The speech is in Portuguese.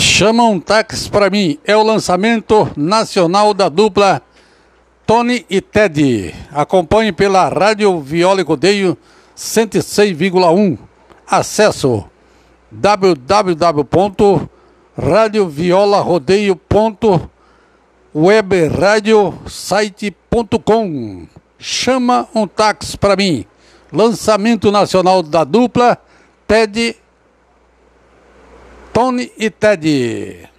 Chama um táxi para mim. É o lançamento nacional da dupla Tony e Ted. Acompanhe pela Rádio Viola e Rodeio 106,1. Acesso www.radioviolarodeio.webradiosite.com Chama um táxi para mim. Lançamento nacional da dupla Ted Tony e Ted.